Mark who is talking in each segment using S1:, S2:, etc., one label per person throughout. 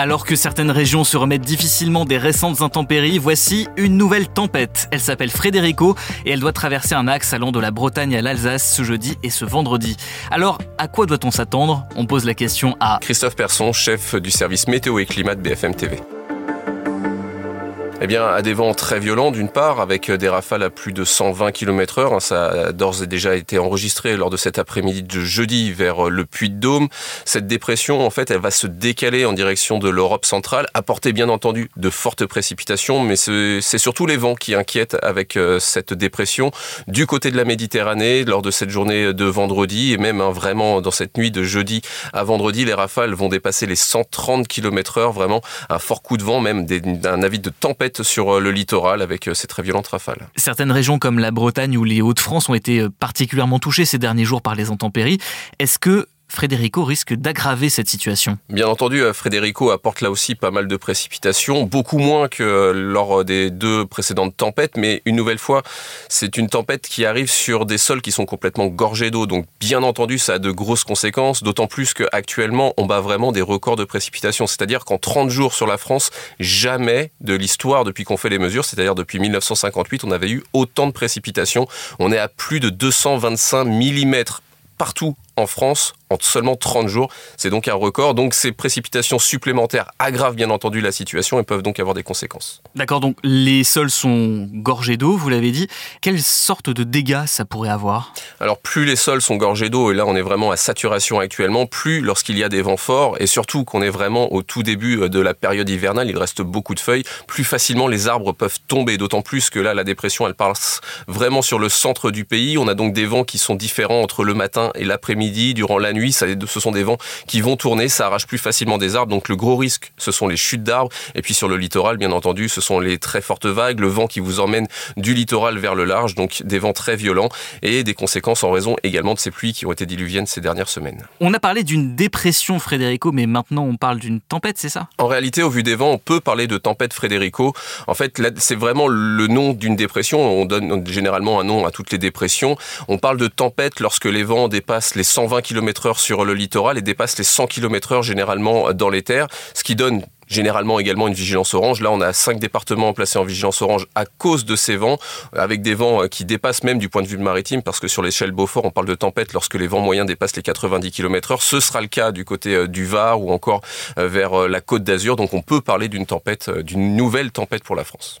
S1: Alors que certaines régions se remettent difficilement des récentes intempéries, voici une nouvelle tempête. Elle s'appelle Frédérico et elle doit traverser un axe allant de la Bretagne à l'Alsace ce jeudi et ce vendredi. Alors, à quoi doit-on s'attendre? On pose la question à
S2: Christophe Persson, chef du service météo et climat de BFM TV. Eh bien, à des vents très violents d'une part, avec des rafales à plus de 120 km heure. Hein, ça a d'ores et déjà été enregistré lors de cet après-midi de jeudi vers le Puy-de-Dôme. Cette dépression, en fait, elle va se décaler en direction de l'Europe centrale, apporter bien entendu de fortes précipitations, mais c'est surtout les vents qui inquiètent avec euh, cette dépression du côté de la Méditerranée lors de cette journée de vendredi et même hein, vraiment dans cette nuit de jeudi à vendredi, les rafales vont dépasser les 130 km heure, vraiment un fort coup de vent, même un avis de tempête sur euh, le littoral avec euh, ces très violentes rafales.
S1: Certaines régions comme la Bretagne ou les Hauts-de-France ont été euh, particulièrement touchées ces derniers jours par les intempéries. Est-ce que Frédérico risque d'aggraver cette situation.
S2: Bien entendu, euh, Frédérico apporte là aussi pas mal de précipitations, beaucoup moins que lors des deux précédentes tempêtes, mais une nouvelle fois, c'est une tempête qui arrive sur des sols qui sont complètement gorgés d'eau. Donc bien entendu, ça a de grosses conséquences, d'autant plus qu'actuellement, on bat vraiment des records de précipitations. C'est-à-dire qu'en 30 jours sur la France, jamais de l'histoire depuis qu'on fait les mesures, c'est-à-dire depuis 1958, on avait eu autant de précipitations. On est à plus de 225 mm partout en France en seulement 30 jours. C'est donc un record. Donc ces précipitations supplémentaires aggravent bien entendu la situation et peuvent donc avoir des conséquences.
S1: D'accord, donc les sols sont gorgés d'eau, vous l'avez dit. Quelle sorte de dégâts ça pourrait avoir?
S2: Alors plus les sols sont gorgés d'eau, et là on est vraiment à saturation actuellement, plus lorsqu'il y a des vents forts, et surtout qu'on est vraiment au tout début de la période hivernale, il reste beaucoup de feuilles, plus facilement les arbres peuvent tomber, d'autant plus que là la dépression elle passe vraiment sur le centre du pays. On a donc des vents qui sont différents entre le matin et l'après-midi, durant la nuit ce sont des vents qui vont tourner, ça arrache plus facilement des arbres. Donc le gros risque, ce sont les chutes d'arbres. Et puis sur le littoral, bien entendu, ce sont les très fortes vagues, le vent qui vous emmène du littoral vers le large, donc des vents très violents et des conséquences en raison également de ces pluies qui ont été diluviennes ces dernières semaines.
S1: On a parlé d'une dépression, Frédérico, mais maintenant on parle d'une tempête, c'est ça?
S2: En réalité, au vu des vents, on peut parler de tempête Frédérico. En fait, c'est vraiment le nom d'une dépression. On donne généralement un nom à toutes les dépressions. On parle de tempête lorsque les vents dépassent les 120 km/h sur le littoral et dépasse les 100 km heure généralement dans les terres, ce qui donne généralement également une vigilance orange. Là, on a cinq départements placés en vigilance orange à cause de ces vents, avec des vents euh, qui dépassent même du point de vue maritime, parce que sur l'échelle Beaufort, on parle de tempête lorsque les vents moyens dépassent les 90 km heure. Ce sera le cas du côté euh, du Var ou encore euh, vers la côte d'Azur. Donc, on peut parler d'une tempête, d'une nouvelle tempête pour la France.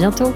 S3: Bientôt